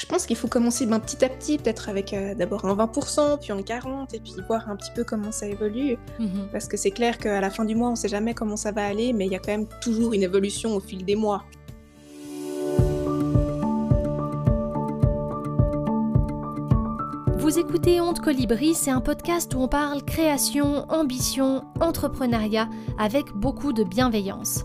Je pense qu'il faut commencer ben, petit à petit, peut-être avec euh, d'abord un 20%, puis un 40%, et puis voir un petit peu comment ça évolue. Mhm. Parce que c'est clair qu'à la fin du mois, on ne sait jamais comment ça va aller, mais il y a quand même toujours une évolution au fil des mois. Vous écoutez Honte Colibri, c'est un podcast où on parle création, ambition, entrepreneuriat avec beaucoup de bienveillance.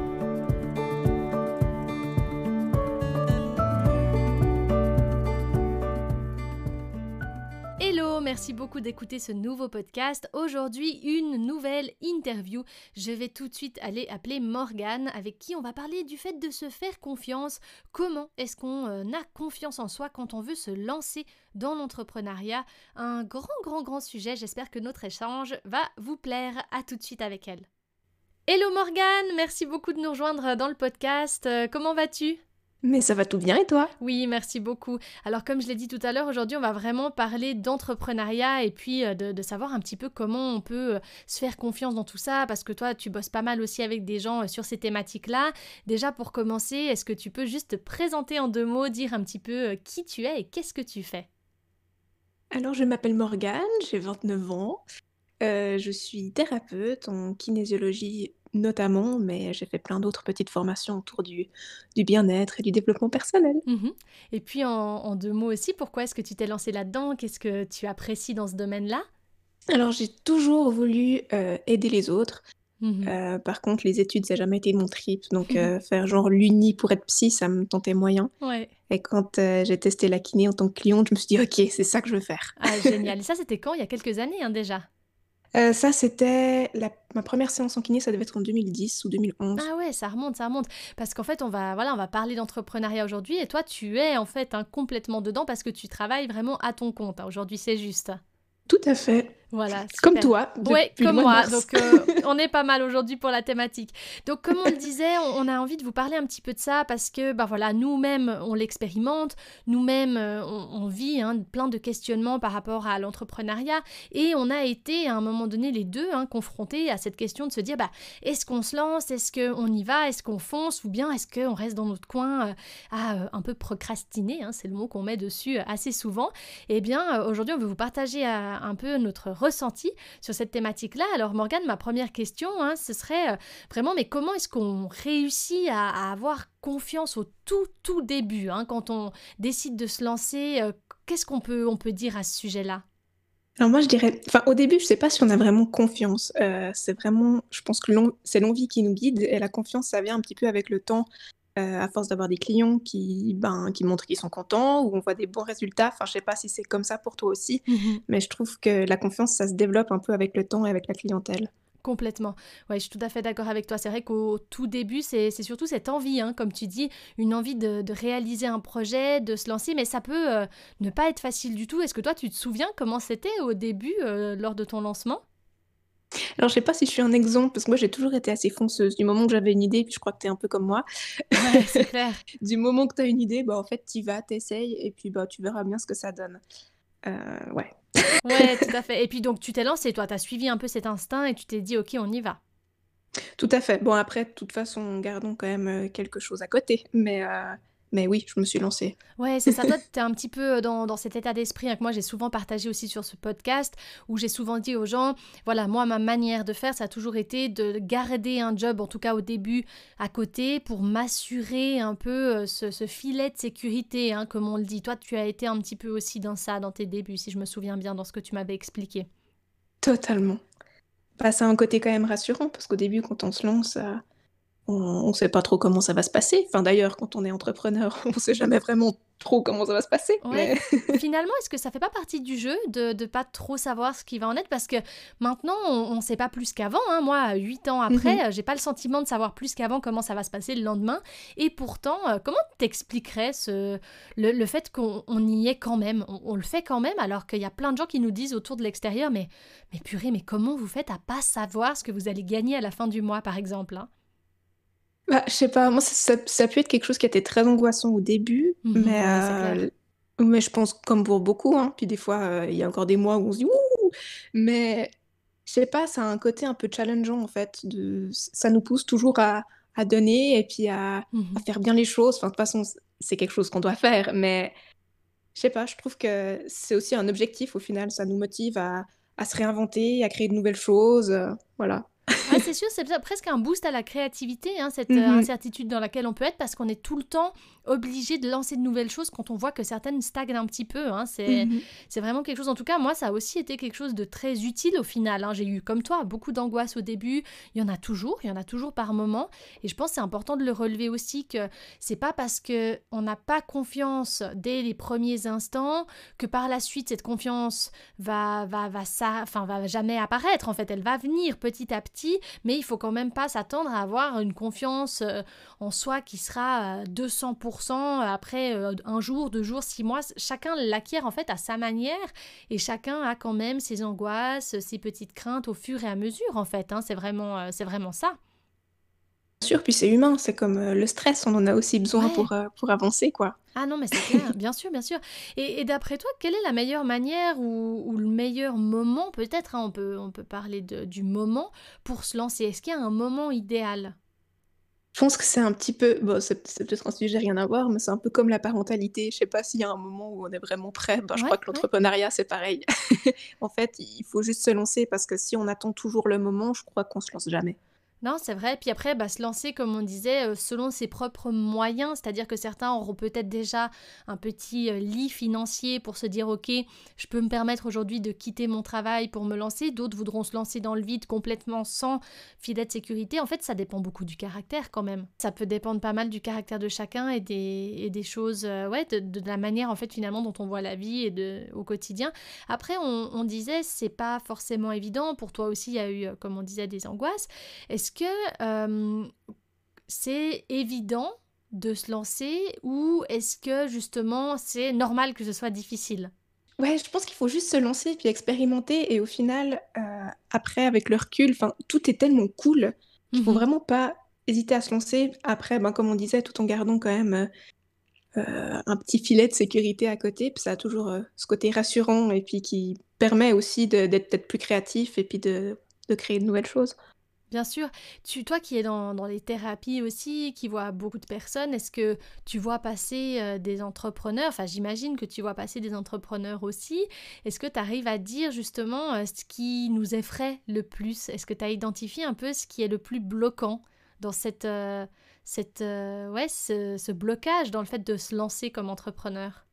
D'écouter ce nouveau podcast. Aujourd'hui, une nouvelle interview. Je vais tout de suite aller appeler Morgane avec qui on va parler du fait de se faire confiance. Comment est-ce qu'on euh, a confiance en soi quand on veut se lancer dans l'entrepreneuriat? Un grand, grand, grand sujet. J'espère que notre échange va vous plaire. À tout de suite avec elle. Hello Morgane, merci beaucoup de nous rejoindre dans le podcast. Euh, comment vas-tu? Mais ça va tout bien et toi? Oui, merci beaucoup. Alors comme je l'ai dit tout à l'heure, aujourd'hui on va vraiment parler d'entrepreneuriat et puis euh, de, de savoir un petit peu comment on peut euh, se faire confiance dans tout ça, parce que toi tu bosses pas mal aussi avec des gens euh, sur ces thématiques-là. Déjà pour commencer, est-ce que tu peux juste te présenter en deux mots, dire un petit peu qui tu es et qu'est-ce que tu fais? Alors, je m'appelle Morgane, j'ai 29 ans. Euh, je suis thérapeute en kinésiologie notamment, mais j'ai fait plein d'autres petites formations autour du, du bien-être et du développement personnel. Mhm. Et puis en, en deux mots aussi, pourquoi est-ce que tu t'es lancé là-dedans? Qu'est-ce que tu apprécies dans ce domaine-là? Alors, j'ai toujours voulu euh, aider les autres. Mhm. Euh, par contre, les études, ça n'a jamais été mon trip. Donc, euh, faire genre l'uni pour être psy, ça me tentait moyen. Ouais. Et quand j'ai testé la kiné en tant que cliente, je me suis dit, OK, c'est ça que je veux faire. Ah, génial. Et ça, c'était quand? Il y a quelques années hein, déjà? Euh, ça, c'était la- ma première séance en kiné, ça devait être en 2010 ou 2011. Ah ouais, ça remonte, ça remonte. Parce qu'en fait, on va, voilà, on va parler d'entrepreneuriat aujourd'hui et toi, tu es en fait hein, complètement dedans parce que tu travailles vraiment à ton compte. hein. Aujourd'hui, c'est juste. Tout à fait. Voilà. Comme super. toi, Ouais, depuis le comme moi. mars. Donc, euh, on est pas mal aujourd'hui pour la thématique. Donc, comme on le disait, on, on a envie de vous parler un petit peu de ça parce que, bah voilà, nous-mêmes, on l'expérimente. Nous-mêmes, euh, on, on vit hein, plein de questionnements par rapport à l'entrepreneuriat. Et on a été, à un moment donné, les deux, hein, confrontés à cette question de se dire, bah, est-ce qu'on se lance? Est-ce qu'on y va? Est-ce qu'on fonce? Ou bien est-ce qu'on reste dans notre coin euh, à euh, un peu procrastiner hein, C'est le mot qu'on met dessus assez souvent? Eh bien, aujourd'hui, on veut vous partager un peu notre ressenti sur cette thématique-là. Alors, Morgane, ma première question, hein, ce serait euh, vraiment, mais comment est-ce qu'on réussit à, avoir confiance au tout, tout début, hein, quand on décide de se lancer euh, Qu'est-ce qu'on peut, on peut dire à ce sujet-là? Alors moi, je dirais, enfin, au début, je sais pas si on a vraiment confiance. Euh, c'est vraiment, je pense que c'est l'envie qui nous guide et la confiance, ça vient un petit peu avec le temps. Euh, à force d'avoir des clients qui, ben, qui montrent qu'ils sont contents ou on voit des bons résultats. Enfin, je sais pas si c'est comme ça pour toi aussi, mais je trouve que la confiance, ça se développe un peu avec le temps et avec la clientèle. Complètement. Ouais, je suis tout à fait d'accord avec toi. C'est vrai qu'au tout début, c'est c'est surtout cette envie, hein, comme tu dis, une envie de, de réaliser un projet, de se lancer, mais ça peut euh, ne pas être facile du tout. Est-ce que toi, tu te souviens comment c'était au début, euh, lors de ton lancement? Alors, je sais pas si je suis un exemple, parce que moi, j'ai toujours été assez fonceuse. Du moment que j'avais une idée, puis je crois que tu es un peu comme moi, Ouais, c'est clair. du moment que tu as une idée, bah, en fait, tu vas, tu essayes, et puis bah, tu verras bien ce que ça donne. Euh, ouais. Ouais, tout à fait. Et puis donc, tu t'es lancé, toi, tu as suivi un peu cet instinct et tu t'es dit, ok, on y va. Tout à fait. Bon, après, de toute façon, gardons quand même euh, quelque chose à côté. Mais, euh, mais oui, je me suis lancée. Ouais, c'est ça. Toi, tu es un petit peu dans, dans cet état d'esprit hein, que moi, j'ai souvent partagé aussi sur ce podcast, où j'ai souvent dit aux gens, voilà, moi, ma manière de faire, ça a toujours été de garder un job, en tout cas au début, à côté, pour m'assurer un peu euh, ce, ce filet de sécurité, hein, comme on le dit. Toi, tu as été un petit peu aussi dans ça, dans tes débuts, si je me souviens bien, dans ce que tu m'avais expliqué. Totalement. Bah, c'est un côté quand même rassurant, parce qu'au début, quand on se lance, euh, on ne sait pas trop comment ça va se passer. Enfin, d'ailleurs, quand on est entrepreneur, on ne sait jamais vraiment trop comment ça va se passer. Finalement, est-ce que ça fait pas partie du jeu de ne pas trop savoir ce qui va en être? Parce que maintenant, on ne sait pas plus qu'avant. Hein. Moi, huit ans après, mhm. j'ai pas le sentiment de savoir plus qu'avant comment ça va se passer le lendemain. Et pourtant, euh, comment t'expliquerais ce, le, fait qu'on y est quand même? On, le fait quand même alors qu'il y a plein de gens qui nous disent autour de l'extérieur, mais, mais purée, mais comment vous faites à pas savoir ce que vous allez gagner à la fin du mois, par exemple hein? Bah, je sais pas, moi ça, ça, peut être quelque chose qui a été très angoissant au début, mmh mais, euh, mais je pense comme pour beaucoup, hein, puis des fois euh, il y a encore des mois où on se dit ouh, mais je sais pas, ça a un côté un peu challengeant en fait, de, ça nous pousse toujours à, à donner et puis à, mmh à, faire bien les choses. Enfin, de toute façon, c'est quelque chose qu'on doit faire, mais je sais pas, je trouve que c'est aussi un objectif au final, ça nous motive à, à se réinventer, à créer de nouvelles choses, euh, voilà c'est sûr, c'est presque un boost à la créativité, hein, cette euh, mhm. incertitude dans laquelle on peut être, parce qu'on est tout le temps obligé de lancer de nouvelles choses quand on voit que certaines stagnent un petit peu. Hein. Mhm. C'est vraiment quelque chose, en tout cas, moi, ça a aussi été quelque chose de très utile au final. Hein. J'ai eu, comme toi, beaucoup d'angoisse au début. Il y en a toujours, il y en a toujours par moment. Et je pense que c'est important de le relever aussi, que c'est pas parce que on n'a pas confiance dès les premiers instants que par la suite, cette confiance va, va, va, ça, enfin, va jamais apparaître. En fait, elle va venir petit à petit mais il faut quand même pas s'attendre à avoir une confiance euh, en soi qui sera 200% après euh, un jour, deux jours, six mois. Chacun l'acquiert en fait à sa manière et chacun a quand même ses angoisses, ses petites craintes au fur et à mesure en fait. Hein. c'est vraiment, euh, c'est vraiment ça sûr, puis c'est humain, c'est comme euh, le stress, on en a aussi besoin pour, euh, pour avancer, quoi. Ah non, mais c'est clair, bien sûr, bien sûr. Et, d'après toi, quelle est la meilleure manière ou, le meilleur moment, peut-être, hein, on, peut, on peut parler de, du moment, pour se lancer? Est-ce qu'il y a un moment idéal? Je pense que c'est un petit peu, bon, c'est peut-être un sujet rien à voir, mais c'est un peu comme la parentalité. Je sais pas s'il y a un moment où on est vraiment prêt. Ben, je crois que l'entrepreneuriat, c'est pareil. en fait, il faut juste se lancer parce que si on attend toujours le moment, je crois qu'on se lance jamais. Non, c'est vrai. Puis après, bah, se lancer, comme on disait, euh, selon ses propres moyens. C'est-à-dire que certains auront peut-être déjà un petit euh, lit financier pour se dire, OK, je peux me permettre aujourd'hui de quitter mon travail pour me lancer. D'autres voudront se lancer dans le vide complètement sans filet de sécurité. En fait, ça dépend beaucoup du caractère quand même. Ça peut dépendre pas mal du caractère de chacun et des, et des choses, euh, ouais, de, la manière en fait finalement dont on voit la vie et de, au quotidien. Après, on, on disait, c'est pas forcément évident. Pour toi aussi, il y a eu, comme on disait, des angoisses. Est-ce que c'est évident de se lancer ou est-ce que justement c'est normal que ce soit difficile? Ouais, je pense qu'il faut juste se lancer puis expérimenter et au final, après avec le recul, tout est tellement cool qu'il faut mmh vraiment pas hésiter à se lancer. Après, ben, comme on disait, tout en gardant quand même un petit filet de sécurité à côté, puis ça a toujours ce côté rassurant et puis qui permet aussi d'être peut-être plus créatif et puis de, de créer de nouvelles choses. Bien sûr. Tu, toi qui es dans, les thérapies aussi, qui vois beaucoup de personnes, est-ce que tu vois passer euh, des entrepreneurs Enfin, j'imagine que tu vois passer des entrepreneurs aussi. Est-ce que tu arrives à dire justement euh, ce qui nous effraie le plus? Est-ce que tu as identifié un peu ce qui est le plus bloquant dans cette, euh, cette, ouais, ce blocage dans le fait de se lancer comme entrepreneur?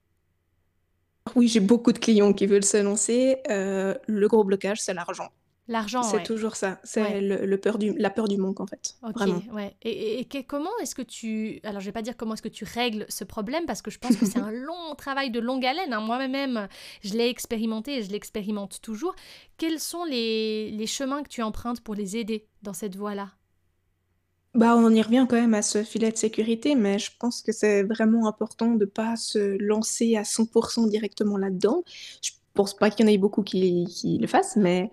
Oui, j'ai beaucoup de clients qui veulent se lancer. le gros blocage, c'est l'argent. L'argent, C'est toujours ça. C'est le, peur du, la peur du manque, en fait. Ok, ouais. Et, et, comment est-ce que tu... Alors, je vais pas dire comment est-ce que tu règles ce problème, parce que je pense que c'est un long travail de longue haleine. Hein. Moi-même, je l'ai expérimenté et je l'expérimente toujours. Quels sont les, les chemins que tu empruntes pour les aider dans cette voie-là? Bah, on y revient quand même à ce filet de sécurité, mais je pense que c'est vraiment important de pas se lancer à 100% directement là-dedans. Je pense pas qu'il y en ait beaucoup qui, qui le fassent, mais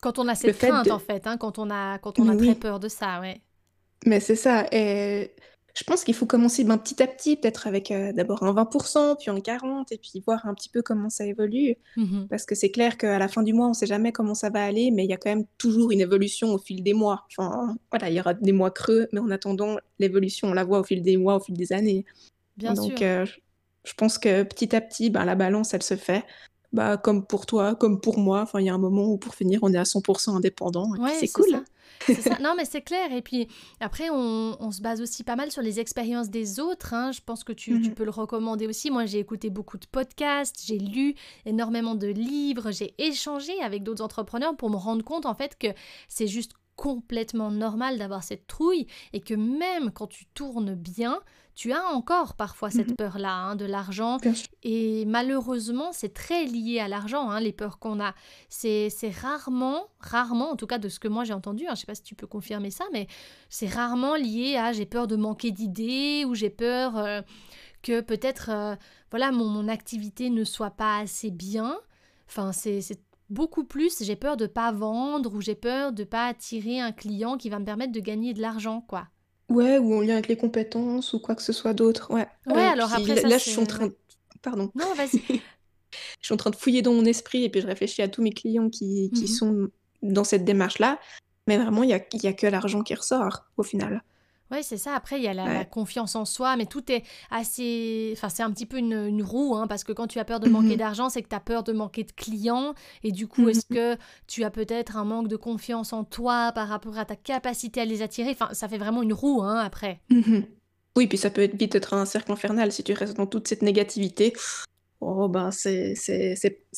quand on a cette crainte, en fait, hein, quand on a, quand on a très peur de ça, ouais. Mais c'est ça. Et je pense qu'il faut commencer ben, petit à petit, peut-être avec euh, d'abord un 20%, puis un 40%, et puis voir un petit peu comment ça évolue. Mmh Parce que c'est clair qu'à la fin du mois, on ne sait jamais comment ça va aller, mais il y a quand même toujours une évolution au fil des mois. Enfin, voilà, il y aura des mois creux, mais en attendant, l'évolution, on la voit au fil des mois, au fil des années. Bien Donc, euh, je pense que petit à petit, ben, la balance, elle se fait bah, comme pour toi, comme pour moi. Enfin, il y a un moment où pour finir, on est à 100% indépendant. c'est cool. Non, mais c'est clair. Et puis après, on, se base aussi pas mal sur les expériences des autres. Hein. Je pense que tu, tu, mmh peux le recommander aussi. Moi, j'ai écouté beaucoup de podcasts, j'ai lu énormément de livres, j'ai échangé avec d'autres entrepreneurs pour me rendre compte en fait que c'est juste complètement normal d'avoir cette trouille et que même quand tu tournes bien, tu as encore parfois cette Mmh peur-là hein, de l'argent. Et malheureusement, c'est très lié à l'argent, hein, les peurs qu'on a. C'est c'est rarement, rarement, en tout cas de ce que moi j'ai entendu, hein, je sais pas si tu peux confirmer ça, mais c'est rarement lié à j'ai peur de manquer d'idées ou j'ai peur euh, que peut-être euh, voilà mon, mon activité ne soit pas assez bien. Enfin, c'est beaucoup plus j'ai peur de pas vendre ou j'ai peur de pas attirer un client qui va me permettre de gagner de l'argent, quoi. Ouais, ou en lien avec les compétences ou quoi que ce soit d'autre, ouais. Ouais, Heu, alors puis après là ça là, je suis en train Ouais. d pardon. Non, vas-y. Je suis en train de fouiller dans mon esprit et puis je réfléchis à tous mes clients qui qui Mhm. sont dans cette démarche-là, mais vraiment il y a il y a que l'argent qui ressort, au final. Ouais, c'est ça. Après, il y a la, confiance en soi, mais tout est assez... Enfin, c'est un petit peu une, une roue, hein, parce que quand tu as peur de Mmh manquer d'argent, c'est que tu as peur de manquer de clients. Et du coup, est-ce que tu as peut-être un manque de confiance en toi par rapport à ta capacité à les attirer? Enfin, ça fait vraiment une roue, hein, après. Mmh Oui, puis ça peut être vite être un cercle infernal si tu restes dans toute cette négativité. Oh ben, c'est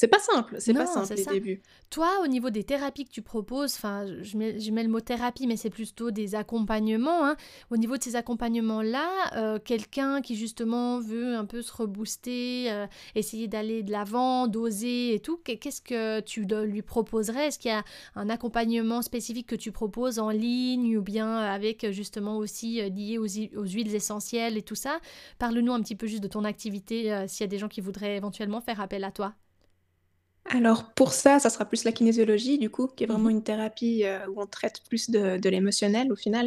c'est pas simple, c'est pas simple les ça. débuts. Toi, au niveau des thérapies que tu proposes, enfin, je mets, je mets le mot thérapie, mais c'est plutôt des accompagnements. hein. Au niveau de ces accompagnements-là, euh, quelqu'un qui justement veut un peu se rebooster, euh, essayer d'aller de l'avant, d'oser et tout, qu'est- qu'est-ce que tu lui proposerais? Est-ce qu'il y a un accompagnement spécifique que tu proposes en ligne ou bien avec justement aussi euh, lié aux, hu- aux huiles essentielles et tout ça? Parle-nous un petit peu juste de ton activité, euh, s'il y a des gens qui voudraient éventuellement faire appel à toi. Alors pour ça, ça sera plus la kinésiologie du coup, qui est vraiment Mhm. une thérapie, heu, où on traite plus de de l'émotionnel au final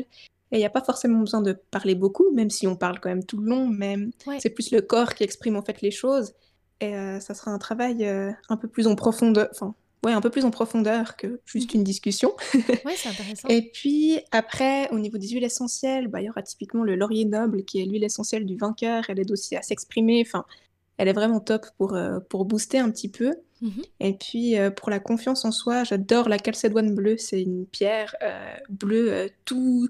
et il y a pas forcément besoin de parler beaucoup, même si on parle quand même tout le long, mais Ouais. c'est plus le corps qui exprime en fait les choses et heu, ça sera un travail, heu, un peu plus en profondeur enfin, ouais, un peu plus en profondeur que juste Mhm. une discussion Ouais, c'est intéressant. et puis après, au niveau des huiles essentielles, bah, il y aura typiquement le laurier noble qui est l'huile essentielle du vainqueur. Elle aide aussi à s'exprimer, enfin, elle est vraiment top pour, heu, pour booster un petit peu Mhm. et puis, heu, pour la confiance en soi, j'adore la calcédoine bleue. C'est une pierre, heu, bleue, tout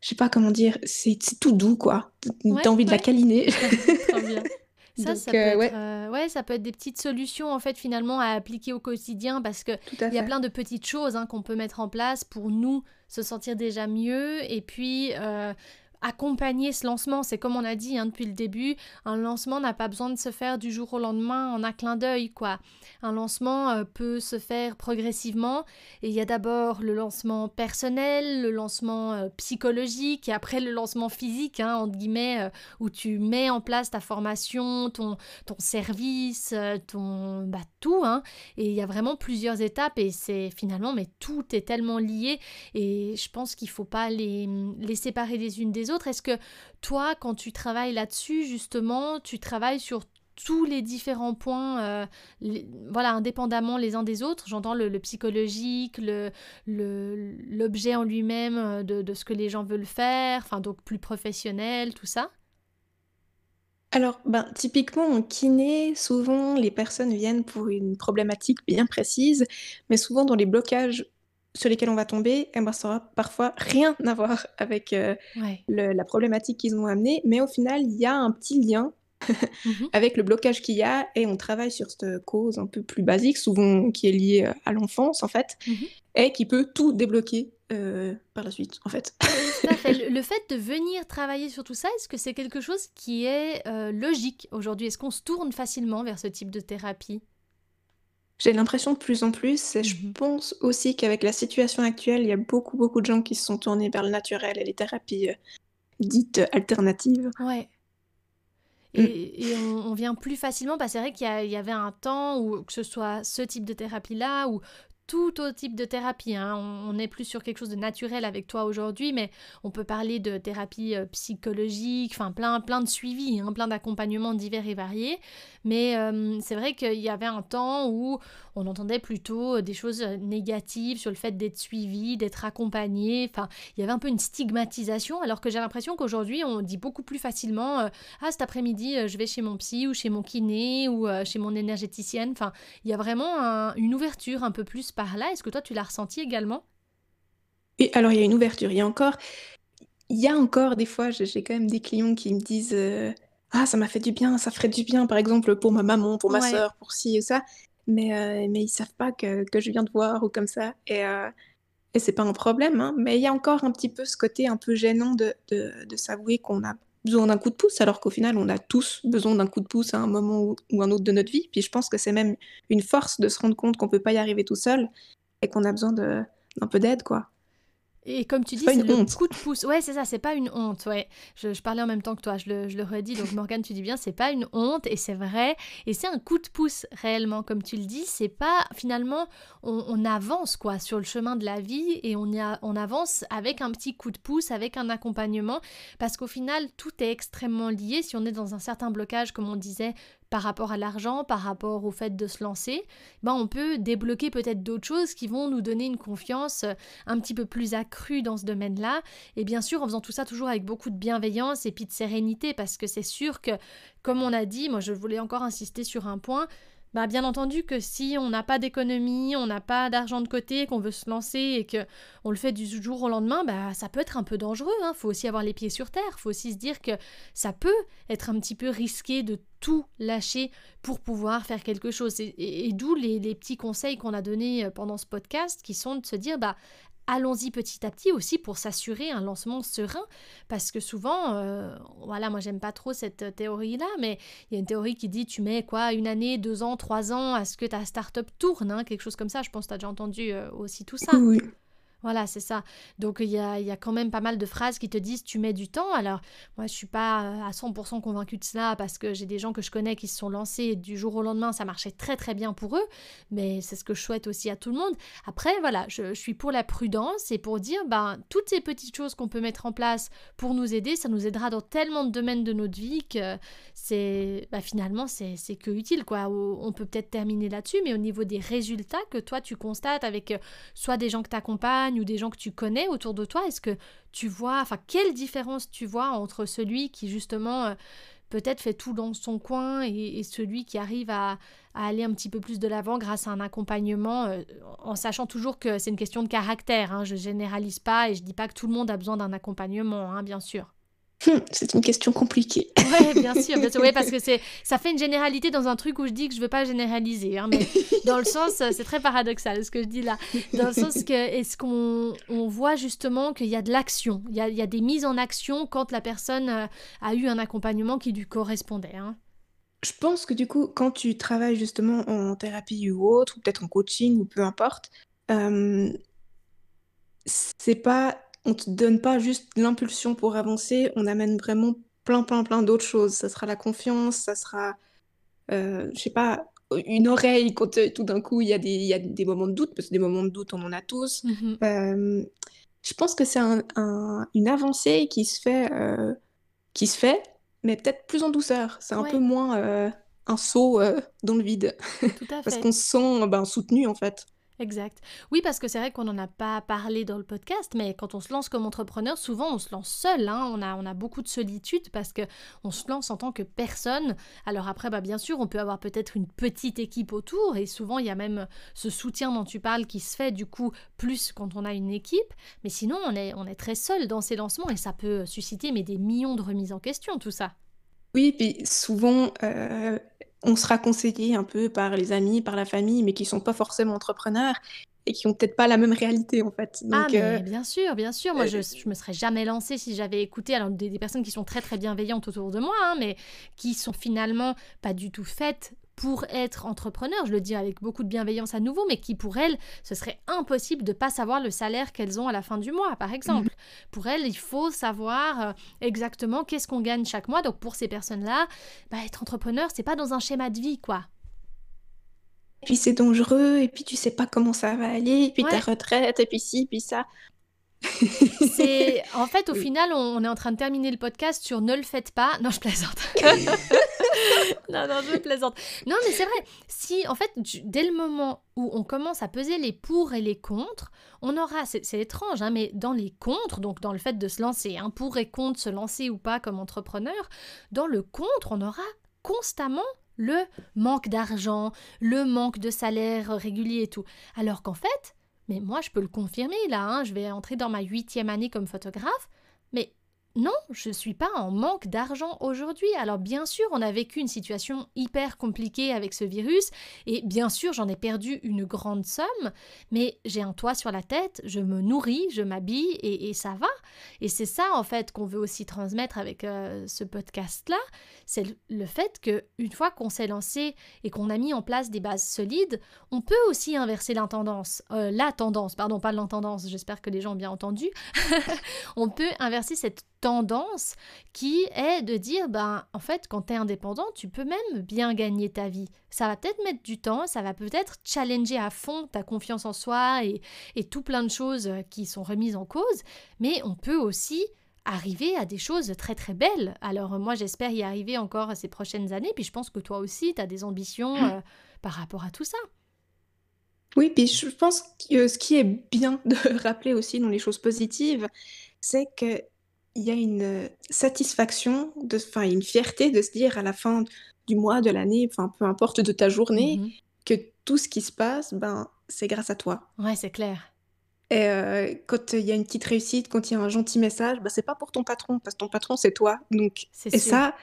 je sais pas comment dire, c'est c'est tout doux quoi. Ouais, envie de la câliner. Trop bien. Ça, Donc ça peut être, ouais, ça peut être des petites solutions, en fait, finalement, à appliquer au quotidien parce qu'il tout à y a plein de petites choses, hein, qu'on peut mettre en place pour nous se sentir déjà mieux et puis, accompagner ce lancement. C'est comme on a dit, hein, depuis le début, un lancement n'a pas besoin de se faire du jour au lendemain en un clin d'œil, quoi. Un lancement, heu, peut se faire progressivement et il y a d'abord le lancement personnel, le lancement, heu, psychologique et après le lancement «physique», hein, entre guillemets, heu, où tu mets en place ta formation, ton ton service, ton bah, tout, hein et il y a vraiment plusieurs étapes et c'est finalement mais tout est tellement lié et je pense qu'il faut pas les, les séparer les unes des Est-ce que toi, quand tu travailles là-dessus, justement, tu travailles sur tous les différents points, les voilà, indépendamment les uns des autres? J'entends le le psychologique, le le l'objet en lui-même, de de ce que les gens veulent faire, enfin donc plus professionnel, tout ça? Alors, ben, typiquement en kiné, souvent les personnes viennent pour une problématique bien précise, mais souvent dans les blocages sur lesquels on va tomber, eh ben, ça aura parfois rien à voir avec, Ouais. le la problématique qu'ils ont amenée, mais au final, il y a un petit lien Mmh avec le blocage qu'il y a et on travaille sur cette cause un peu plus basique, souvent qui est liée, heu, à l'enfance en fait Mmh et qui peut tout débloquer, heu, par la suite, en fait. Le fait de venir travailler sur tout ça, est-ce que c'est quelque chose qui est, logique aujourd'hui? Est-ce qu'on se tourne facilement vers ce type de thérapie? J'ai l'impression de plus en plus et je Mmh pense aussi qu'avec la situation actuelle, il y a beaucoup, beaucoup de gens qui se sont tournés vers le naturel et les thérapies, heu, dites, heu, alternatives. Ouais. Mmh. Et, et on, on vient plus facilement, bah, c'est vrai qu'il y, a- il y avait un temps où que ce soit ce type de thérapie-là ou tout autre type de thérapie, hein, on, on est plus sur quelque chose de naturel avec toi aujourd'hui, mais on peut parler de thérapie euh, psychologique, enfin plein, plein de suivis, hein, plein d'accompagnements divers et variés. Mais euh, c'est vrai qu'il y avait un temps où on entendait plutôt euh, des choses euh, négatives sur le fait d'être suivi, d'être accompagné. Enfin, il y avait un peu une stigmatisation, alors que j'ai l'impression qu'aujourd'hui, on dit beaucoup plus facilement euh, Ah, cet après-midi, euh, je vais chez mon psy ou chez mon kiné ou euh, chez mon énergéticienne. Enfin, il y a vraiment un- une ouverture un peu plus par là. Est-ce que toi, tu l'as ressenti également? Et alors il y a une ouverture, il y a encore il y a encore des fois, j'ai quand même des clients qui me disent, «Ah ça m'a fait du bien, ça ferait du bien», par exemple, pour ma maman, pour ma Ouais. sœur, pour ci et ça, mais heu, mais ils savent pas que je viens de voir ou comme ça et heu et c'est pas un problème, hein, mais il y a encore un petit peu ce côté un peu gênant de de s'avouer qu'on a besoin d'un coup de pouce, alors qu'au final, on a tous besoin d'un coup de pouce à un moment ou un autre de notre vie. Puis je pense que c'est même une force de se rendre compte qu'on peut pas y arriver tout seul et qu'on a besoin d'un peu d'aide, quoi. Et comme tu dis, c'est le coup de pouce. Ouais, c'est ça, c'est pas une honte. Ouais, je, parlais en même temps que toi, je le, je le redis. Donc, Morgane, tu dis bien, c'est pas une honte et c'est vrai. Et c'est un coup de pouce réellement, comme tu le dis. C'est pas finalement, on, avance quoi sur le chemin de la vie et on, y a, on avance avec un petit coup de pouce, avec un accompagnement. Parce qu'au final, tout est extrêmement lié. Si on est dans un certain blocage, comme on disait, par rapport à l'argent, par rapport au fait de se lancer, ben on peut débloquer peut-être d'autres choses qui vont nous donner une confiance euh, un petit peu plus accrue dans ce domaine-là. Et bien sûr, en faisant tout ça toujours avec beaucoup de bienveillance et puis de sérénité, parce que c'est sûr que, comme on a dit, moi je voulais encore insister sur un point, bah, bien entendu que si on n'a pas d'économie, on n'a pas d'argent de côté, qu'on veut se lancer et que on le fait du jour au lendemain, bah ça peut être un peu dangereux. Il hein. faut aussi avoir les pieds sur terre. Faut aussi se dire que ça peut être un petit peu risqué de tout lâcher pour pouvoir faire quelque chose. Et, d'où les, les, petits conseils qu'on a donnés euh, pendant ce podcast, qui sont de se dire bah allons-y petit à petit aussi pour s'assurer un lancement serein. Parce que souvent euh, voilà moi j'aime pas trop cette théorie là mais il y a une théorie qui dit tu mets quoi une année deux ans trois ans à ce que ta start-up tourne hein, quelque chose comme ça. Je pense que tu as déjà entendu euh, aussi tout ça. Oui voilà, c'est ça. Donc il y a, y a, quand même pas mal de phrases qui te disent tu mets du temps. Alors moi je suis pas euh, à 100% convaincue de cela parce que j'ai des gens que je connais qui se sont lancés du jour au lendemain, ça marchait très très bien pour eux, mais c'est ce que je souhaite aussi à tout le monde. Après voilà, je, suis pour la prudence et pour dire ben toutes ces petites choses qu'on peut mettre en place pour nous aider, ça nous aidera dans tellement de domaines de notre vie que c'est bah, finalement c'est que utile quoi. On peut peut-être terminer là-dessus, mais au niveau des résultats que toi tu constates avec euh, soit des gens que tu accompagnes, ou des gens que tu connais autour de toi Est-ce que tu vois, enfin, quelle différence tu vois entre celui qui justement euh, peut-être fait tout dans son coin et, celui qui arrive à, aller un petit peu plus de l'avant grâce à un accompagnement, euh, en sachant toujours que c'est une question de caractère. Hein, je généralise pas et je dis pas que tout le monde a besoin d'un accompagnement, hein, bien sûr. Hum, c'est une question compliquée. Oui, bien sûr, Oui, parce que c'est, ça fait une généralité dans un truc où je dis que je veux pas généraliser, hein, mais dans le sens, c'est très paradoxal ce que je dis là, dans le sens que est-ce qu'on on voit justement qu'il y a de l'action, il y a, il y a, des mises en action quand la personne euh, a eu un accompagnement qui lui correspondait. Hein. Je pense que du coup, quand tu travailles justement en thérapie ou autre, ou peut-être en coaching ou peu importe, euh, c'est pas on te donne pas juste l'impulsion pour avancer, on amène vraiment plein, plein, plein d'autres choses. Ça sera la confiance, ça sera, euh, je sais pas, une oreille quand euh, tout d'un coup il y, a des, y a des moments de doute, parce que des moments de doute on en a tous. Mmh euh, je pense que c'est une avancée qui se fait, qui se fait, mais peut-être plus en douceur. C'est un peu moins un saut dans le vide, parce qu'on se sent ben, soutenu en fait. Exact. Oui, parce que c'est vrai qu'on n'en a pas parlé dans le podcast, mais quand on se lance comme entrepreneur, souvent on se lance seul. Hein. On, a, beaucoup de solitude parce que on se lance en tant que personne. Alors après, bah, bien sûr, on peut avoir peut-être une petite équipe autour, et souvent il y a même ce soutien dont tu parles qui se fait du coup plus quand on a une équipe. Mais sinon, on est, on est très seul dans ces lancements et ça peut susciter mais des millions de remises en question, tout ça. Oui, puis souvent, euh, on sera conseillé un peu par les amis, par la famille, mais qui sont pas forcément entrepreneurs et qui ont peut-être pas la même réalité en fait. ah mais euh, bien sûr, bien sûr. Moi, je, je me serais jamais lancée si j'avais écouté alors des, personnes qui sont très très bienveillantes autour de moi, hein, mais qui sont finalement pas du tout faites pour être entrepreneur, je le dis avec beaucoup de bienveillance à nouveau, mais qui pour elles, ce serait impossible de pas savoir le salaire qu'elles ont à la fin du mois, par exemple. Pour elles, il faut savoir euh, exactement qu'est-ce qu'on gagne chaque mois. Donc pour ces personnes-là, bah, être entrepreneur, c'est pas dans un schéma de vie, quoi. Et puis c'est dangereux, et puis tu sais pas comment ça va aller, et puis ta retraite, et puis ci, puis ça. c'est en fait au final on, est en train de terminer le podcast sur ne le faites pas. Non, je plaisante. non, non, je plaisante. Non, mais c'est vrai. Si, en fait, dès le moment où on commence à peser les pour et les contre, on aura, c'est étrange, hein, mais dans les contre, donc dans le fait de se lancer, un pour et contre, se lancer ou pas comme entrepreneur, dans le contre, on aura constamment le manque d'argent, le manque de salaire régulier et tout. Alors qu'en fait, mais moi je peux le confirmer là, hein, je vais entrer dans ma huitième année comme photographe, mais non, je ne suis pas en manque d'argent aujourd'hui. Alors bien sûr, on a vécu une situation hyper compliquée avec ce virus et bien sûr, j'en ai perdu une grande somme, mais j'ai un toit sur la tête, je me nourris, je m'habille et, ça va. Et c'est ça en fait qu'on veut aussi transmettre avec euh, ce podcast-là, c'est le fait que une fois qu'on s'est lancé et qu'on a mis en place des bases solides, on peut aussi inverser l'intendance, euh, la tendance, pardon, pas l'intendance, j'espère que les gens ont bien entendu. on peut inverser cette tendance qui est de dire ben en fait quand tu es indépendant tu peux même bien gagner ta vie. Ça va peut-être mettre du temps ça va peut-être challenger à fond ta confiance en soi et, et tout plein de choses qui sont remises en cause mais on peut aussi arriver à des choses très très belles. Alors moi j'espère y arriver encore ces prochaines années puis je pense que toi aussi tu as des ambitions mmh. euh, par rapport à tout ça. Oui, puis je pense que ce qui est bien de rappeler aussi dans les choses positives, c'est que il y a une euh, satisfaction, enfin une fierté de se dire à la fin du mois, de l'année, enfin peu importe de ta journée, mmh que tout ce qui se passe, ben c'est grâce à toi. Ouais, c'est clair. Et euh, quand il y a une petite réussite, quand il y a un gentil message, ben, c'est pas pour ton patron, parce que ton patron c'est toi. Donc et ça,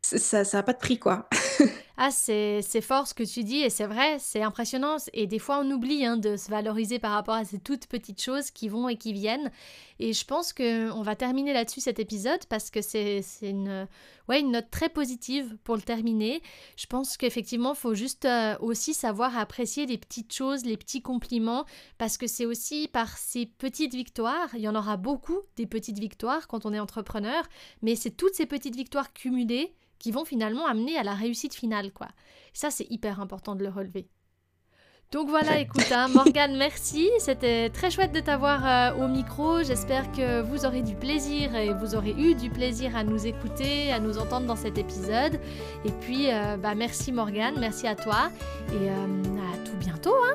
ça, ça a pas de prix quoi. Ah, c'est fort ce que tu dis et c'est vrai, c'est impressionnant. Et des fois, on oublie hein, de se valoriser par rapport à ces toutes petites choses qui vont et qui viennent. Et je pense qu'on va terminer là-dessus cet épisode parce que c'est une, ouais, une note très positive pour le terminer. Je pense qu'effectivement, il faut juste euh, aussi savoir apprécier les petites choses, les petits compliments parce que c'est aussi par ces petites victoires, il y en aura beaucoup des petites victoires quand on est entrepreneur, mais c'est toutes ces petites victoires cumulées qui vont finalement amener à la réussite finale, quoi. Ça, c'est hyper important de le relever. Donc voilà, écoute, hein, Morgane, merci. C'était très chouette de t'avoir euh, au micro. J'espère que vous aurez du plaisir et vous aurez eu du plaisir à nous écouter, à nous entendre dans cet épisode. Et puis, euh, bah, merci Morgane, merci à toi et euh, à tout bientôt. Hein